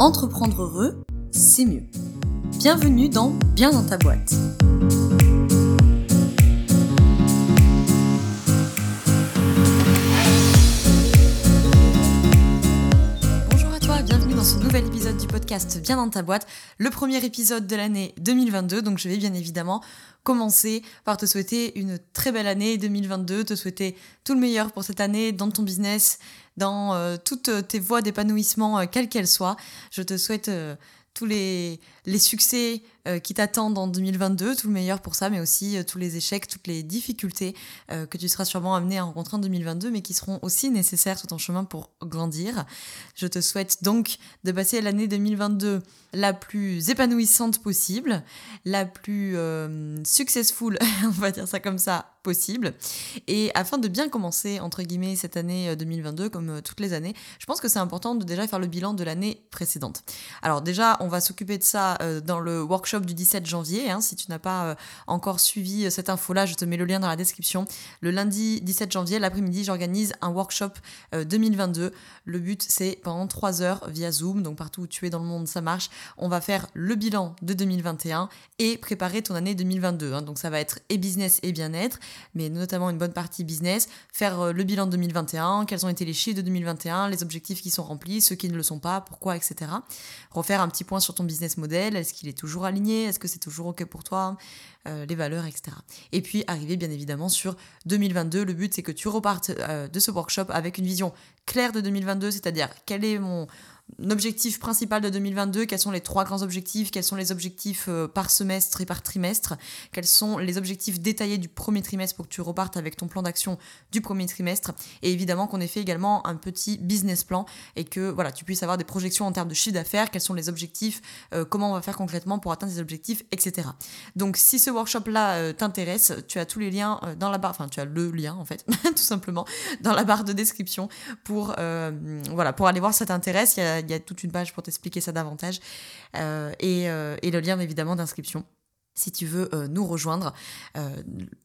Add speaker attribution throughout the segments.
Speaker 1: Entreprendre heureux, c'est mieux. Bienvenue dans Bien dans ta boîte. Bonjour à toi, bienvenue dans ce nouvel épisode du podcast Bien dans ta boîte, le premier épisode de l'année 2022. Donc je vais bien évidemment commencer par te souhaiter une très belle année 2022, te souhaiter tout le meilleur pour cette année dans ton business, dans euh, toutes tes voies d'épanouissement, euh, quelles qu'elles soient. Je te souhaite euh, tous les, les succès euh, qui t'attendent en 2022, tout le meilleur pour ça, mais aussi euh, tous les échecs, toutes les difficultés euh, que tu seras sûrement amené à rencontrer en 2022, mais qui seront aussi nécessaires sur ton chemin pour grandir. Je te souhaite donc de passer l'année 2022 la plus épanouissante possible, la plus successful, on va dire ça comme ça, possible. Et afin de bien commencer, entre guillemets, cette année 2022, comme toutes les années, je pense que c'est important de déjà faire le bilan de l'année précédente. Alors déjà, on va s'occuper de ça dans le workshop du 17 janvier. Hein. si tu n'as pas encore suivi cette info-là, je te mets le lien dans la description. Le lundi 17 janvier, l'après-midi, j'organise un workshop 2022. Le but, c'est pendant 3 heures via Zoom, donc partout où tu es dans le monde, ça marche. On va faire le bilan de 2021 et préparer ton année 2022. Hein. donc ça va être et business et bien-être, mais notamment une bonne partie business. Faire le bilan de 2021, quels ont été les chiffres de 2021, les objectifs qui sont remplis, ceux qui ne le sont pas, pourquoi, etc. Refaire un petit point sur ton business model, est-ce qu'il est toujours aligné, est-ce que c'est toujours OK pour toi, euh, les valeurs, etc. Et puis arriver bien évidemment sur 2022. Le but c'est que tu repartes euh, de ce workshop avec une vision claire de 2022, c'est-à-dire quel est mon objectif principal de 2022, quels sont les trois grands objectifs, quels sont les objectifs euh, par semestre et par trimestre, quels sont les objectifs détaillés du premier trimestre pour que tu repartes avec ton plan d'action du premier trimestre, et évidemment qu'on ait fait également un petit business plan et que voilà, tu puisses avoir des projections en termes de chiffre d'affaires, quels sont les objectifs, comment on va faire concrètement pour atteindre ces objectifs, etc. Donc si ce workshop-là euh, t'intéresse, tu as tous les liens dans la barre, enfin tu as le lien en fait, tout simplement, dans la barre de description pour, voilà, pour aller voir si ça t'intéresse. Il y a toute une page pour t'expliquer ça davantage. Euh, euh, et, le lien évidemment d'inscription si tu veux euh, nous rejoindre.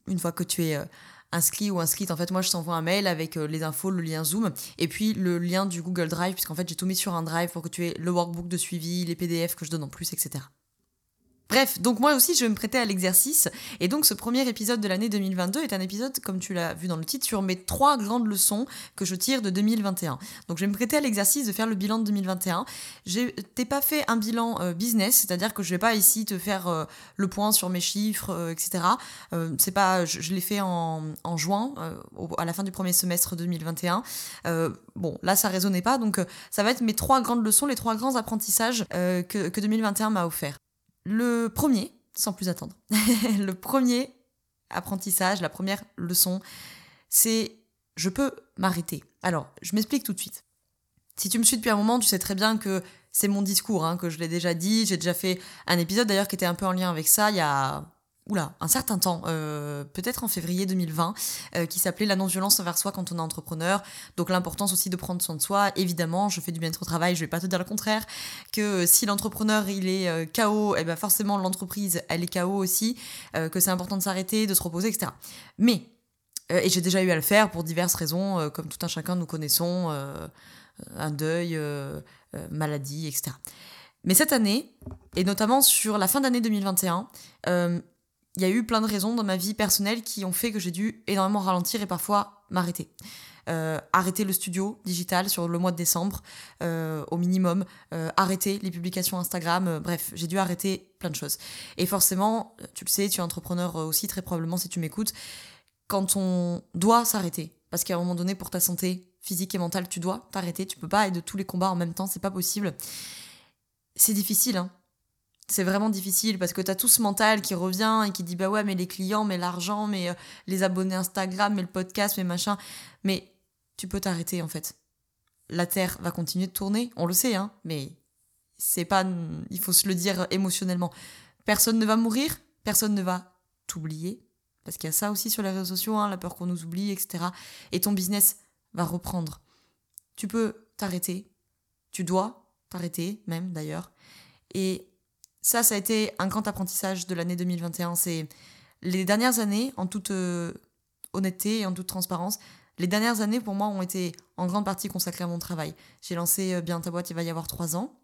Speaker 1: une fois que tu es inscrit ou inscrite, en fait, moi je t'envoie un mail avec les infos, le lien Zoom, et puis le lien du Google Drive, puisqu'en fait j'ai tout mis sur un drive pour que tu aies le workbook de suivi, les PDF que je donne en plus, etc. Bref, donc moi aussi je vais me prêter à l'exercice et donc ce premier épisode de l'année 2022 est un épisode, comme tu l'as vu dans le titre, sur mes trois grandes leçons que je tire de 2021. Donc je vais me prêter à l'exercice de faire le bilan de 2021. Je t'ai pas fait un bilan euh, business, c'est-à-dire que je vais pas ici te faire euh, le point sur mes chiffres, euh, etc. c'est pas, je, l'ai fait en, juin, à la fin du premier semestre 2021. bon, là ça résonnait pas, donc ça va être mes trois grandes leçons, les trois grands apprentissages que, que 2021 m'a offert. Le premier, sans plus attendre, le premier apprentissage, la première leçon, c'est je peux m'arrêter. Alors, je m'explique tout de suite. Si tu me suis depuis un moment, tu sais très bien que c'est mon discours, hein, que je l'ai déjà dit. J'ai déjà fait un épisode d'ailleurs qui était un peu en lien avec ça il y a oula, un certain temps, euh, peut-être en février 2020, euh, qui s'appelait la non-violence envers soi quand on est entrepreneur. Donc l'importance aussi de prendre soin de soi. Évidemment, je fais du bien-être au travail, je vais pas te dire le contraire, que euh, si l'entrepreneur il est KO, et eh ben forcément l'entreprise elle est KO aussi, que c'est important de s'arrêter, de se reposer, etc. Mais, et j'ai déjà eu à le faire pour diverses raisons, comme tout un chacun nous connaissons, un deuil, maladie, etc. Mais cette année, et notamment sur la fin d'année 2021, il y a eu plein de raisons dans ma vie personnelle qui ont fait que j'ai dû énormément ralentir et parfois m'arrêter. Euh, arrêter le studio digital sur le mois de décembre euh, au minimum, euh, arrêter les publications Instagram, bref, j'ai dû arrêter plein de choses. Et forcément, tu le sais, tu es entrepreneur aussi très probablement si tu m'écoutes, quand on doit s'arrêter, parce qu'à un moment donné pour ta santé physique et mentale, tu dois t'arrêter, tu peux pas être de tous les combats en même temps, c'est pas possible. C'est difficile, hein c'est vraiment difficile parce que tu as tout ce mental qui revient et qui dit bah ouais mais les clients mais l'argent mais euh, les abonnés Instagram mais le podcast mais machin. Mais tu peux t'arrêter en fait. La terre va continuer de tourner on le sait hein mais c'est pas il faut se le dire émotionnellement. Personne ne va mourir personne ne va t'oublier parce qu'il y a ça aussi sur les réseaux sociaux hein, la peur qu'on nous oublie etc et ton business va reprendre. Tu peux t'arrêter. Tu dois t'arrêter même d'ailleurs. Et ça, ça a été un grand apprentissage de l'année 2021. C'est les dernières années, en toute euh, honnêteté et en toute transparence, les dernières années pour moi ont été en grande partie consacrées à mon travail. J'ai lancé euh, Bien ta boîte, il va y avoir trois ans.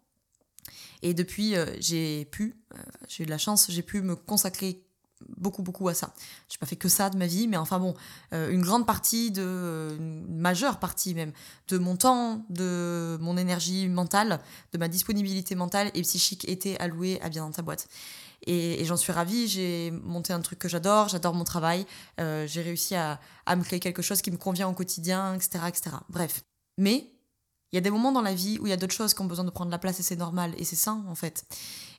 Speaker 1: Et depuis, j'ai pu, j'ai eu de la chance, j'ai pu me consacrer beaucoup beaucoup à ça. J'ai pas fait que ça de ma vie, mais enfin bon, euh, une grande partie de, une majeure partie même de mon temps, de mon énergie mentale, de ma disponibilité mentale et psychique était allouée à bien dans ta boîte. Et, j'en suis ravie. J'ai monté un truc que j'adore, j'adore mon travail. Euh, j'ai réussi à, à me créer quelque chose qui me convient au quotidien, etc., etc. Bref. Mais il y a des moments dans la vie où il y a d'autres choses qui ont besoin de prendre la place et c'est normal et c'est sain en fait.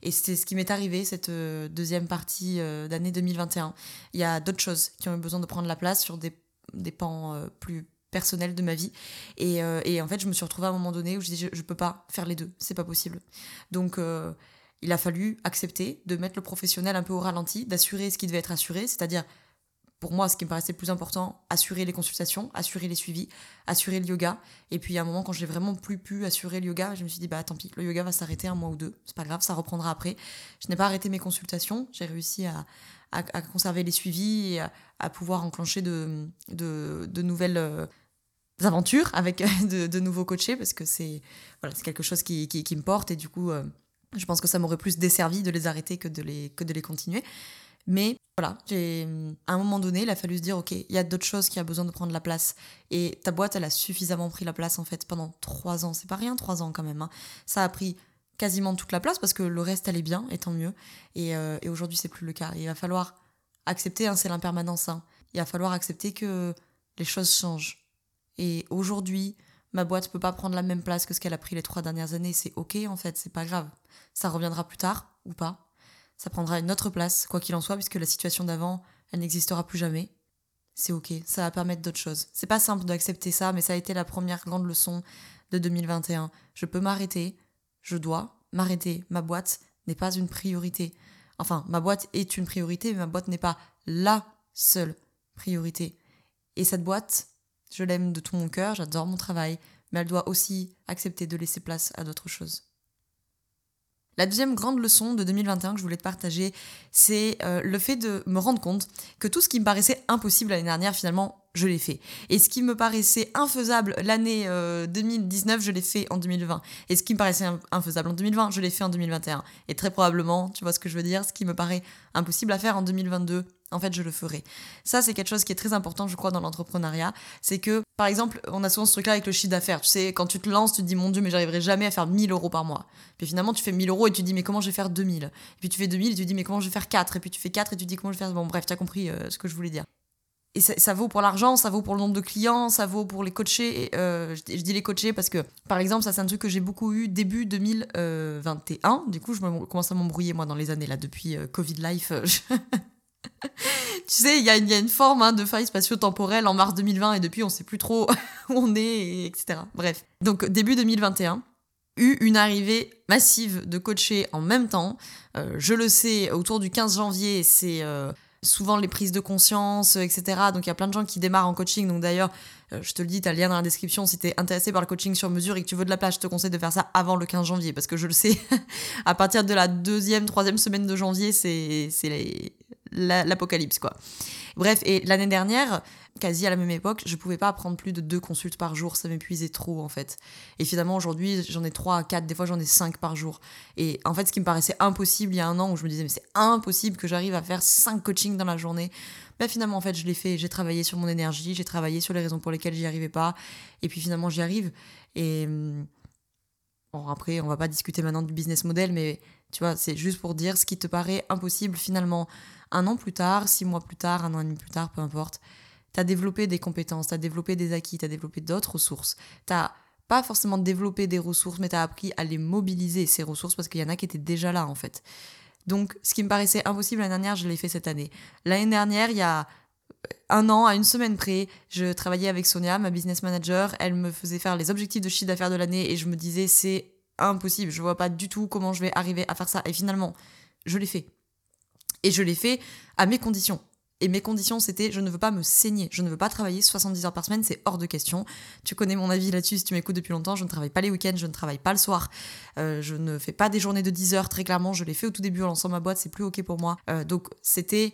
Speaker 1: Et c'est ce qui m'est arrivé cette euh, deuxième partie euh, d'année 2021. Il y a d'autres choses qui ont eu besoin de prendre la place sur des, des pans euh, plus personnels de ma vie. Et, et, en fait, je me suis retrouvée à un moment donné où je dis je, je peux pas faire les deux, c'est pas possible. Donc il a fallu accepter de mettre le professionnel un peu au ralenti, d'assurer ce qui devait être assuré, c'est-à-dire pour moi, ce qui me paraissait le plus important, assurer les consultations, assurer les suivis, assurer le yoga. Et puis, à un moment, quand j'ai vraiment plus pu assurer le yoga, je me suis dit, bah tant pis, le yoga va s'arrêter un mois ou deux. C'est pas grave, ça reprendra après. Je n'ai pas arrêté mes consultations. J'ai réussi à, à, conserver les suivis et à, pouvoir enclencher de, de, nouvelles euh, aventures avec de, de, nouveaux coachés parce que c'est voilà, quelque chose qui, qui, qui, me porte. Et du coup, euh, je pense que ça m'aurait plus desservi de les arrêter que de les, que de les continuer. Mais voilà, à un moment donné, il a fallu se dire ok, il y a d'autres choses qui a besoin de prendre la place. Et ta boîte, elle a suffisamment pris la place en fait pendant trois ans. C'est pas rien, trois ans quand même. Hein. Ça a pris quasiment toute la place parce que le reste allait bien, et tant mieux. Et, euh, aujourd'hui, c'est plus le cas. il va falloir accepter, hein, c'est l'impermanence. Hein. Il va falloir accepter que les choses changent. Et aujourd'hui, ma boîte peut pas prendre la même place que ce qu'elle a pris les trois dernières années. C'est ok en fait, c'est pas grave. Ça reviendra plus tard ou pas ça prendra une autre place, quoi qu'il en soit, puisque la situation d'avant, elle n'existera plus jamais. C'est ok, ça va permettre d'autres choses. C'est pas simple d'accepter ça, mais ça a été la première grande leçon de 2021. Je peux m'arrêter, je dois m'arrêter. Ma boîte n'est pas une priorité. Enfin, ma boîte est une priorité, mais ma boîte n'est pas la seule priorité. Et cette boîte, je l'aime de tout mon cœur, j'adore mon travail, mais elle doit aussi accepter de laisser place à d'autres choses. La deuxième grande leçon de 2021 que je voulais te partager, c'est euh, le fait de me rendre compte que tout ce qui me paraissait impossible l'année dernière, finalement, je l'ai fait. Et ce qui me paraissait infaisable l'année 2019, euh, je l'ai fait en 2020. Et ce qui me paraissait infaisable en 2020, je l'ai fait en 2021. Et très probablement, tu vois ce que je veux dire, ce qui me paraît impossible à faire en 2022, en fait, je le ferai. Ça, c'est quelque chose qui est très important, je crois, dans l'entrepreneuriat. C'est que, par exemple, on a souvent ce truc-là avec le chiffre d'affaires. Tu sais, quand tu te lances, tu te dis, mon Dieu, mais j'arriverai jamais à faire 1000 euros par mois. Puis finalement, tu fais 1000 euros et tu te dis, mais comment je vais faire 2000 Et puis tu fais 2000 et tu te dis, mais comment je vais faire 4 Et puis tu fais 4 et tu te dis, comment je vais faire? Bon, bref, tu as compris euh, ce que je voulais dire. Et ça, vaut pour l'argent, ça vaut pour le nombre de clients, ça vaut pour les coachés. Euh, je, dis les coachés parce que, par exemple, ça c'est un truc que j'ai beaucoup eu début 2021. Du coup, je commence à m'embrouiller moi dans les années là depuis euh, Covid Life. tu sais, il y, a une forme hein, de faille spatio-temporelle en mars 2020 et depuis on sait plus trop où on est, etc. Bref. Donc début 2021, eu une arrivée massive de coachés en même temps. Euh, je le sais, autour du 15 janvier, c'est euh, souvent les prises de conscience, etc. Donc il y a plein de gens qui démarrent en coaching. Donc d'ailleurs, euh, je te le dis, tu as le lien dans la description. Si tu es intéressé par le coaching sur mesure et que tu veux de la place, je te conseille de faire ça avant le 15 janvier. Parce que je le sais, à partir de la deuxième, troisième semaine de janvier, c'est l'apocalypse, quoi. Bref, et l'année dernière, quasi à la même époque, je pouvais pas prendre plus de deux consultes par jour, ça m'épuisait trop en fait. Et finalement aujourd'hui, j'en ai trois, quatre, des fois j'en ai cinq par jour. Et en fait, ce qui me paraissait impossible il y a un an, où je me disais mais c'est impossible que j'arrive à faire cinq coachings dans la journée, bah finalement en fait je l'ai fait, j'ai travaillé sur mon énergie, j'ai travaillé sur les raisons pour lesquelles j'y arrivais pas, et puis finalement j'y arrive. Et hum, bon après, on va pas discuter maintenant du business model, mais tu vois, c'est juste pour dire ce qui te paraît impossible finalement un an plus tard, six mois plus tard, un an et demi plus tard, peu importe, tu as développé des compétences, tu as développé des acquis, tu as développé d'autres ressources. Tu pas forcément développé des ressources, mais tu as appris à les mobiliser, ces ressources, parce qu'il y en a qui étaient déjà là, en fait. Donc, ce qui me paraissait impossible l'année dernière, je l'ai fait cette année. L'année dernière, il y a un an, à une semaine près, je travaillais avec Sonia, ma business manager. Elle me faisait faire les objectifs de chiffre d'affaires de l'année et je me disais, c'est impossible, je vois pas du tout comment je vais arriver à faire ça. Et finalement, je l'ai fait. Et je l'ai fait à mes conditions. Et mes conditions, c'était je ne veux pas me saigner, je ne veux pas travailler 70 heures par semaine, c'est hors de question. Tu connais mon avis là-dessus si tu m'écoutes depuis longtemps, je ne travaille pas les week-ends, je ne travaille pas le soir, euh, je ne fais pas des journées de 10 heures, très clairement, je l'ai fait au tout début en lançant ma boîte, c'est plus ok pour moi. Euh, donc c'était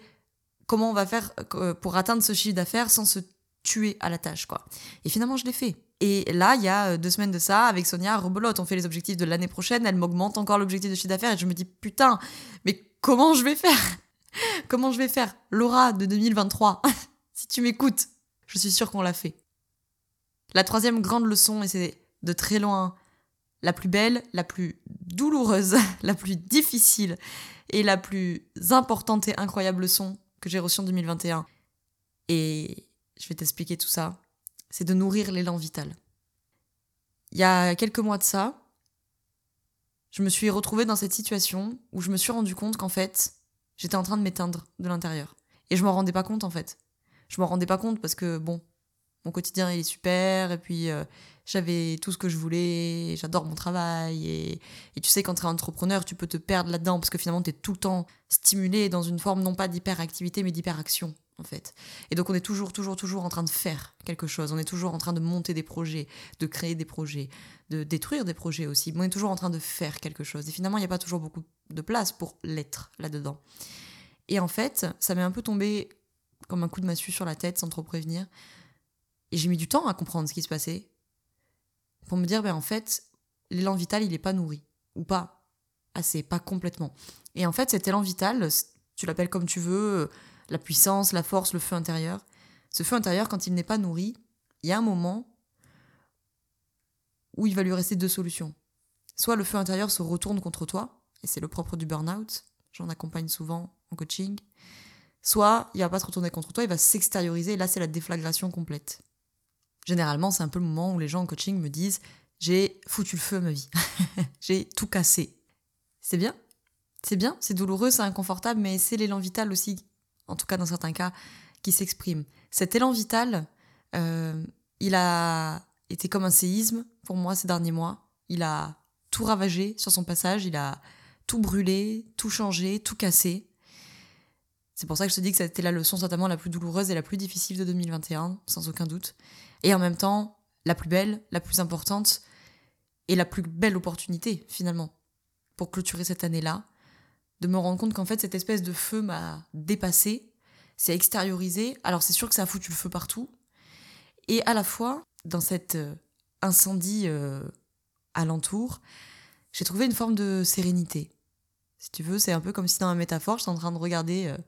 Speaker 1: comment on va faire euh, pour atteindre ce chiffre d'affaires sans se tuer à la tâche, quoi. Et finalement, je l'ai fait. Et là, il y a deux semaines de ça, avec Sonia, rebelote, on fait les objectifs de l'année prochaine, elle m'augmente encore l'objectif de chiffre d'affaires et je me dis putain, mais comment je vais faire? Comment je vais faire Laura de 2023, si tu m'écoutes, je suis sûre qu'on l'a fait. La troisième grande leçon, et c'est de très loin la plus belle, la plus douloureuse, la plus difficile et la plus importante et incroyable leçon que j'ai reçue en 2021. Et je vais t'expliquer tout ça c'est de nourrir l'élan vital. Il y a quelques mois de ça, je me suis retrouvée dans cette situation où je me suis rendu compte qu'en fait, j'étais en train de m'éteindre de l'intérieur. Et je m'en rendais pas compte en fait. Je m'en rendais pas compte parce que bon, mon quotidien il est super et puis euh, j'avais tout ce que je voulais, j'adore mon travail et, et, tu sais quand tu es entrepreneur tu peux te perdre là-dedans parce que finalement tu es tout le temps stimulé dans une forme non pas d'hyperactivité mais d'hyperaction en fait. Et donc on est toujours, toujours, toujours en train de faire quelque chose, on est toujours en train de monter des projets, de créer des projets, de détruire des projets aussi, on est toujours en train de faire quelque chose. Et finalement, il n'y a pas toujours beaucoup de place pour l'être là-dedans. Et en fait, ça m'est un peu tombé comme un coup de massue sur la tête sans trop prévenir. Et j'ai mis du temps à comprendre ce qui se passait. Pour me dire, ben en fait, l'élan vital, il n'est pas nourri. Ou pas assez, pas complètement. Et en fait, cet élan vital, tu l'appelles comme tu veux, la puissance, la force, le feu intérieur. Ce feu intérieur, quand il n'est pas nourri, il y a un moment où il va lui rester deux solutions. Soit le feu intérieur se retourne contre toi, et c'est le propre du burn-out, j'en accompagne souvent en coaching, soit il va pas se retourner contre toi, il va s'extérioriser, et là c'est la déflagration complète. Généralement, c'est un peu le moment où les gens en coaching me disent j'ai foutu le feu à ma vie, j'ai tout cassé. C'est bien, c'est bien, c'est douloureux, c'est inconfortable, mais c'est l'élan vital aussi en tout cas dans certains cas, qui s'exprime. Cet élan vital, euh, il a été comme un séisme pour moi ces derniers mois. Il a tout ravagé sur son passage, il a tout brûlé, tout changé, tout cassé. C'est pour ça que je te dis que c'était la leçon certainement la plus douloureuse et la plus difficile de 2021, sans aucun doute. Et en même temps, la plus belle, la plus importante et la plus belle opportunité finalement pour clôturer cette année-là de me rendre compte qu'en fait cette espèce de feu m'a dépassé, s'est extériorisé. Alors c'est sûr que ça a foutu le feu partout. Et à la fois, dans cet euh, incendie euh, alentour, j'ai trouvé une forme de sérénité. Si tu veux, c'est un peu comme si dans ma métaphore, j'étais en train de regarder euh,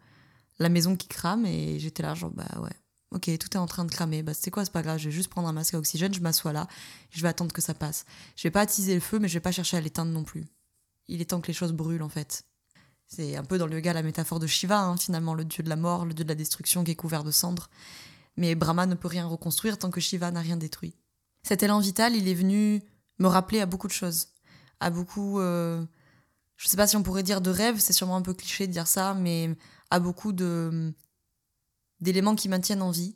Speaker 1: la maison qui crame et j'étais là genre bah ouais. Ok, tout est en train de cramer. Bah, c'est quoi, c'est pas grave. Je vais juste prendre un masque à oxygène, je m'assois là, je vais attendre que ça passe. Je vais pas attiser le feu, mais je vais pas chercher à l'éteindre non plus. Il est temps que les choses brûlent en fait. C'est un peu dans le yoga la métaphore de Shiva, hein, finalement, le dieu de la mort, le dieu de la destruction qui est couvert de cendres. Mais Brahma ne peut rien reconstruire tant que Shiva n'a rien détruit. Cet élan vital, il est venu me rappeler à beaucoup de choses. À beaucoup. Euh, je sais pas si on pourrait dire de rêves, c'est sûrement un peu cliché de dire ça, mais à beaucoup de d'éléments qui maintiennent en vie,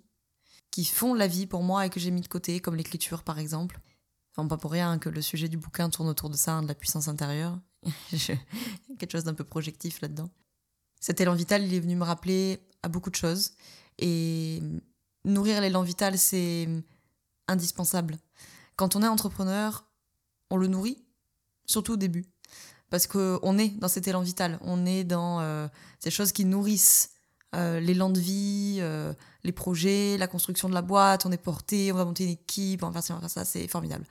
Speaker 1: qui font la vie pour moi et que j'ai mis de côté, comme l'écriture par exemple. Enfin, pas pour rien que le sujet du bouquin tourne autour de ça, hein, de la puissance intérieure. quelque chose d'un peu projectif là-dedans. Cet élan vital, il est venu me rappeler à beaucoup de choses. Et nourrir l'élan vital, c'est indispensable. Quand on est entrepreneur, on le nourrit, surtout au début. Parce qu'on est dans cet élan vital, on est dans euh, ces choses qui nourrissent euh, l'élan de vie, euh, les projets, la construction de la boîte, on est porté, on va monter une équipe, on va faire ça, on va faire ça, c'est formidable.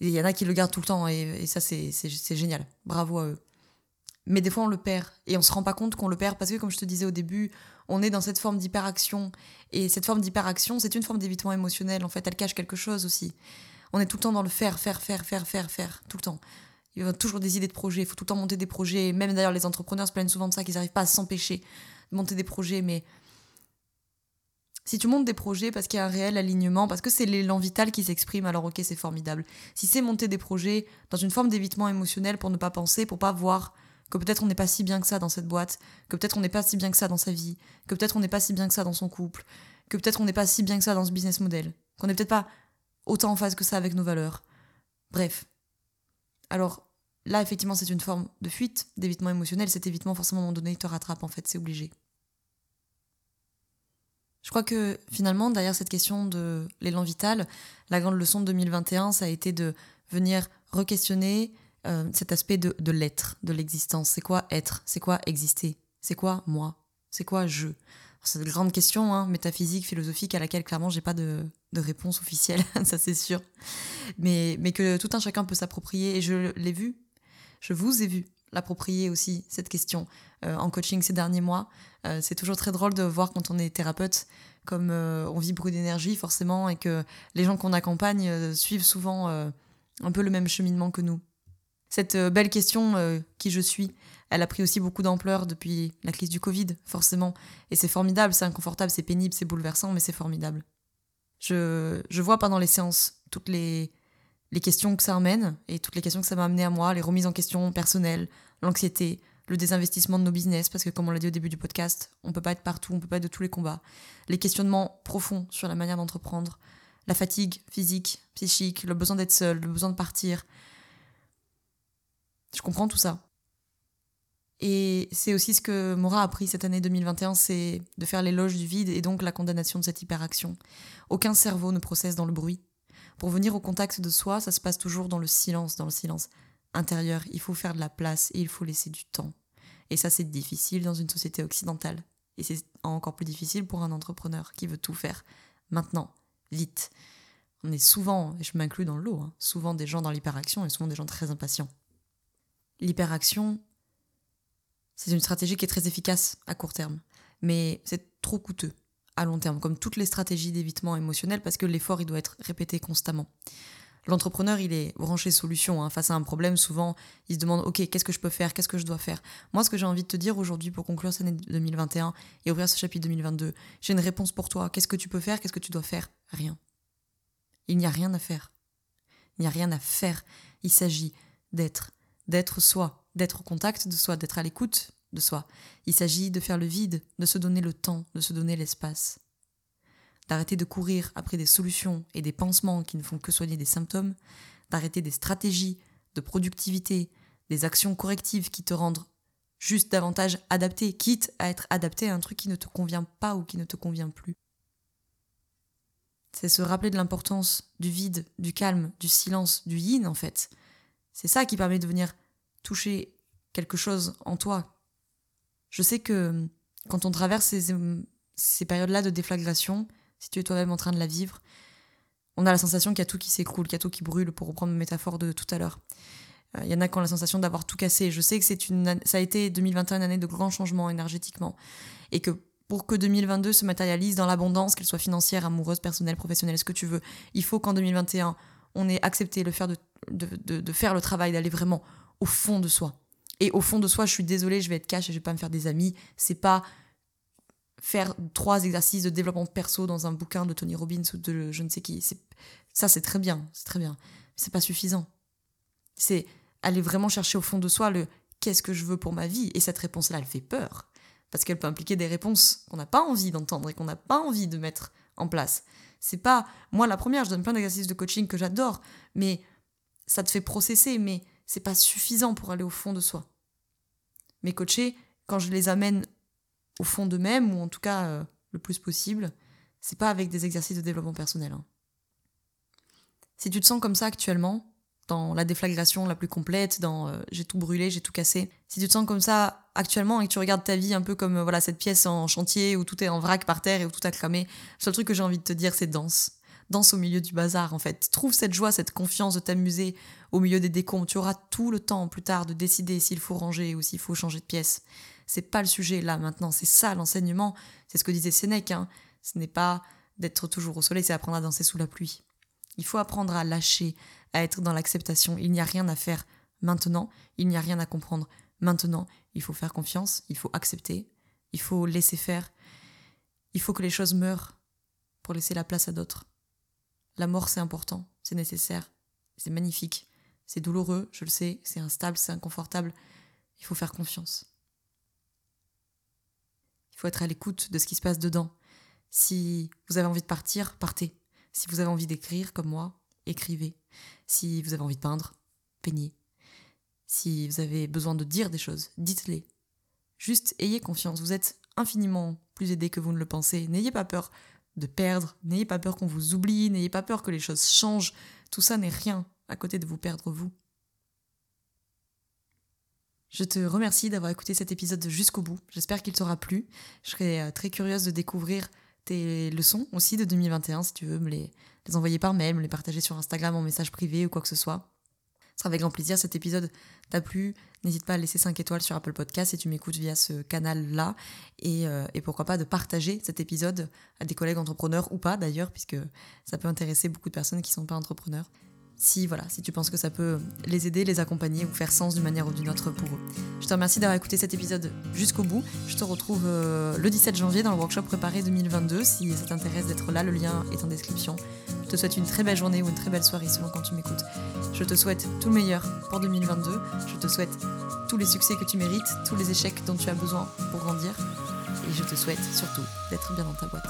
Speaker 1: Il y en a qui le gardent tout le temps et, ça, c'est génial. Bravo à eux. Mais des fois, on le perd et on se rend pas compte qu'on le perd parce que, comme je te disais au début, on est dans cette forme d'hyperaction. Et cette forme d'hyperaction, c'est une forme d'évitement émotionnel. En fait, elle cache quelque chose aussi. On est tout le temps dans le faire, faire, faire, faire, faire, faire, tout le temps. Il y a toujours des idées de projets, il faut tout le temps monter des projets. Même d'ailleurs, les entrepreneurs se plaignent souvent de ça, qu'ils n'arrivent pas à s'empêcher de monter des projets. Mais si tu montes des projets parce qu'il y a un réel alignement, parce que c'est l'élan vital qui s'exprime, alors ok, c'est formidable. Si c'est monter des projets dans une forme d'évitement émotionnel pour ne pas penser, pour pas voir que peut-être on n'est pas si bien que ça dans cette boîte, que peut-être on n'est pas si bien que ça dans sa vie, que peut-être on n'est pas si bien que ça dans son couple, que peut-être on n'est pas si bien que ça dans ce business model, qu'on n'est peut-être pas autant en phase que ça avec nos valeurs. Bref. Alors là, effectivement, c'est une forme de fuite, d'évitement émotionnel. Cet évitement, forcément, à un moment donné, il te rattrape, en fait, c'est obligé. Je crois que finalement, derrière cette question de l'élan vital, la grande leçon de 2021, ça a été de venir re-questionner euh, cet aspect de, de l'être, de l'existence. C'est quoi être? C'est quoi exister? C'est quoi moi? C'est quoi je? C'est une grande question, hein, métaphysique, philosophique, à laquelle clairement j'ai pas de, réponse officielle, ça c'est sûr. Mais, mais que tout un chacun peut s'approprier, et je l'ai vu, je vous ai vu l'approprier aussi, cette question, euh, en coaching ces derniers mois. Euh, c'est toujours très drôle de voir quand on est thérapeute, comme euh, on vit beaucoup d'énergie forcément, et que les gens qu'on accompagne suivent souvent un peu le même cheminement que nous. Cette belle question, qui je suis, elle a pris aussi beaucoup d'ampleur depuis la crise du Covid, forcément. Et c'est formidable, c'est inconfortable, c'est pénible, c'est bouleversant, mais c'est formidable. Je, je vois pendant les séances toutes les, les questions que ça amène et toutes les questions que ça m'a amené à moi, les remises en question personnelles, l'anxiété, le désinvestissement de nos business, parce que comme on l'a dit au début du podcast, on peut pas être partout, on peut pas être de tous les combats, les questionnements profonds sur la manière d'entreprendre, la fatigue physique, psychique, le besoin d'être seul, le besoin de partir. Je comprends tout ça. Et c'est aussi ce que Mora a appris cette année 2021, c'est de faire l'éloge du vide et donc la condamnation de cette hyperaction. Aucun cerveau ne processe dans le bruit. Pour venir au contact de soi, ça se passe toujours dans le silence, dans le silence intérieur. Il faut faire de la place et il faut laisser du temps. Et ça, c'est difficile dans une société occidentale. Et c'est encore plus difficile pour un entrepreneur qui veut tout faire maintenant, vite. On est souvent, et je m'inclus dans le lot, hein, souvent des gens dans l'hyperaction et souvent des gens très impatients. L'hyperaction, c'est une stratégie qui est très efficace à court terme, mais c'est trop coûteux à long terme, comme toutes les stratégies d'évitement émotionnel, parce que l'effort, il doit être répété constamment. L'entrepreneur, il est branché solution. Hein. Face à un problème, souvent, il se demande Ok, qu'est-ce que je peux faire? Qu'est-ce que je dois faire? Moi, ce que j'ai envie de te dire aujourd'hui pour conclure cette année 2021 et ouvrir ce chapitre 2022, j'ai une réponse pour toi. Qu'est-ce que tu peux faire? Qu'est-ce que tu dois faire? Rien. Il n'y a rien à faire. Il n'y a rien à faire. Il s'agit d'être, d'être soi, d'être au contact de soi, d'être à l'écoute de soi. Il s'agit de faire le vide, de se donner le temps, de se donner l'espace. D'arrêter de courir après des solutions et des pansements qui ne font que soigner des symptômes, d'arrêter des stratégies de productivité, des actions correctives qui te rendent juste davantage adapté, quitte à être adapté à un truc qui ne te convient pas ou qui ne te convient plus. C'est se rappeler de l'importance du vide, du calme, du silence, du yin en fait. C'est ça qui permet de venir toucher quelque chose en toi je sais que euh, quand on traverse ces, euh, ces périodes-là de déflagration, si tu es toi-même en train de la vivre, on a la sensation qu'il y a tout qui s'écroule, qu'il y a tout qui brûle, pour reprendre ma métaphore de tout à l'heure. Euh, il y en a qui ont la sensation d'avoir tout cassé. Je sais que c'est une, ça a été 2021 une année de grands changements énergétiquement. Et que pour que 2022 se matérialise dans l'abondance, qu'elle soit financière, amoureuse, personnelle, professionnelle, ce que tu veux, il faut qu'en 2021, on ait accepté le faire de, de, de faire le travail, d'aller vraiment au fond de soi. Et au fond de soi, je suis désolée, je vais être cash et je vais pas me faire des amis. C'est pas faire trois exercices de développement perso dans un bouquin de Tony Robbins ou de je ne sais qui. Ça, c'est très bien, c'est très bien. C'est pas suffisant. C'est aller vraiment chercher au fond de soi le qu'est-ce que je veux pour ma vie. Et cette réponse-là, elle fait peur. Parce qu'elle peut impliquer des réponses qu'on n'a pas envie d'entendre et qu'on n'a pas envie de mettre en place. C'est pas. Moi, la première, je donne plein d'exercices de coaching que j'adore, mais ça te fait processer, mais c'est pas suffisant pour aller au fond de soi mes coachés, quand je les amène au fond d'eux-mêmes, ou en tout cas euh, le plus possible, c'est pas avec des exercices de développement personnel. Hein. Si tu te sens comme ça actuellement, dans la déflagration la plus complète, dans euh, j'ai tout brûlé, j'ai tout cassé, si tu te sens comme ça actuellement et que tu regardes ta vie un peu comme euh, voilà cette pièce en chantier où tout est en vrac par terre et où tout a cramé, le seul truc que j'ai envie de te dire c'est danse danse au milieu du bazar en fait. Trouve cette joie, cette confiance de t'amuser au milieu des décombres. Tu auras tout le temps plus tard de décider s'il faut ranger ou s'il faut changer de pièce. C'est pas le sujet là maintenant, c'est ça l'enseignement. C'est ce que disait Sénèque. Hein. Ce n'est pas d'être toujours au soleil, c'est apprendre à danser sous la pluie. Il faut apprendre à lâcher, à être dans l'acceptation. Il n'y a rien à faire maintenant, il n'y a rien à comprendre maintenant. Il faut faire confiance, il faut accepter, il faut laisser faire. Il faut que les choses meurent pour laisser la place à d'autres. La mort, c'est important, c'est nécessaire, c'est magnifique, c'est douloureux, je le sais, c'est instable, c'est inconfortable. Il faut faire confiance. Il faut être à l'écoute de ce qui se passe dedans. Si vous avez envie de partir, partez. Si vous avez envie d'écrire comme moi, écrivez. Si vous avez envie de peindre, peignez. Si vous avez besoin de dire des choses, dites-les. Juste ayez confiance, vous êtes infiniment plus aidé que vous ne le pensez. N'ayez pas peur de perdre. N'ayez pas peur qu'on vous oublie, n'ayez pas peur que les choses changent. Tout ça n'est rien à côté de vous perdre vous. Je te remercie d'avoir écouté cet épisode jusqu'au bout. J'espère qu'il t'aura plu. Je serais euh, très curieuse de découvrir tes leçons aussi de 2021 si tu veux me les, les envoyer par mail, me les partager sur Instagram en message privé ou quoi que ce soit. Avec grand plaisir. Cet épisode t'a plu. N'hésite pas à laisser 5 étoiles sur Apple Podcast si tu m'écoutes via ce canal-là. Et, euh, et, pourquoi pas de partager cet épisode à des collègues entrepreneurs ou pas d'ailleurs, puisque ça peut intéresser beaucoup de personnes qui ne sont pas entrepreneurs si voilà, si tu penses que ça peut les aider, les accompagner ou faire sens d'une manière ou d'une autre pour eux. Je te remercie d'avoir écouté cet épisode jusqu'au bout. Je te retrouve euh, le 17 janvier dans le workshop préparé 2022 si ça t'intéresse d'être là, le lien est en description. Je te souhaite une très belle journée ou une très belle soirée selon quand tu m'écoutes. Je te souhaite tout le meilleur pour 2022. Je te souhaite tous les succès que tu mérites, tous les échecs dont tu as besoin pour grandir et je te souhaite surtout d'être bien dans ta boîte.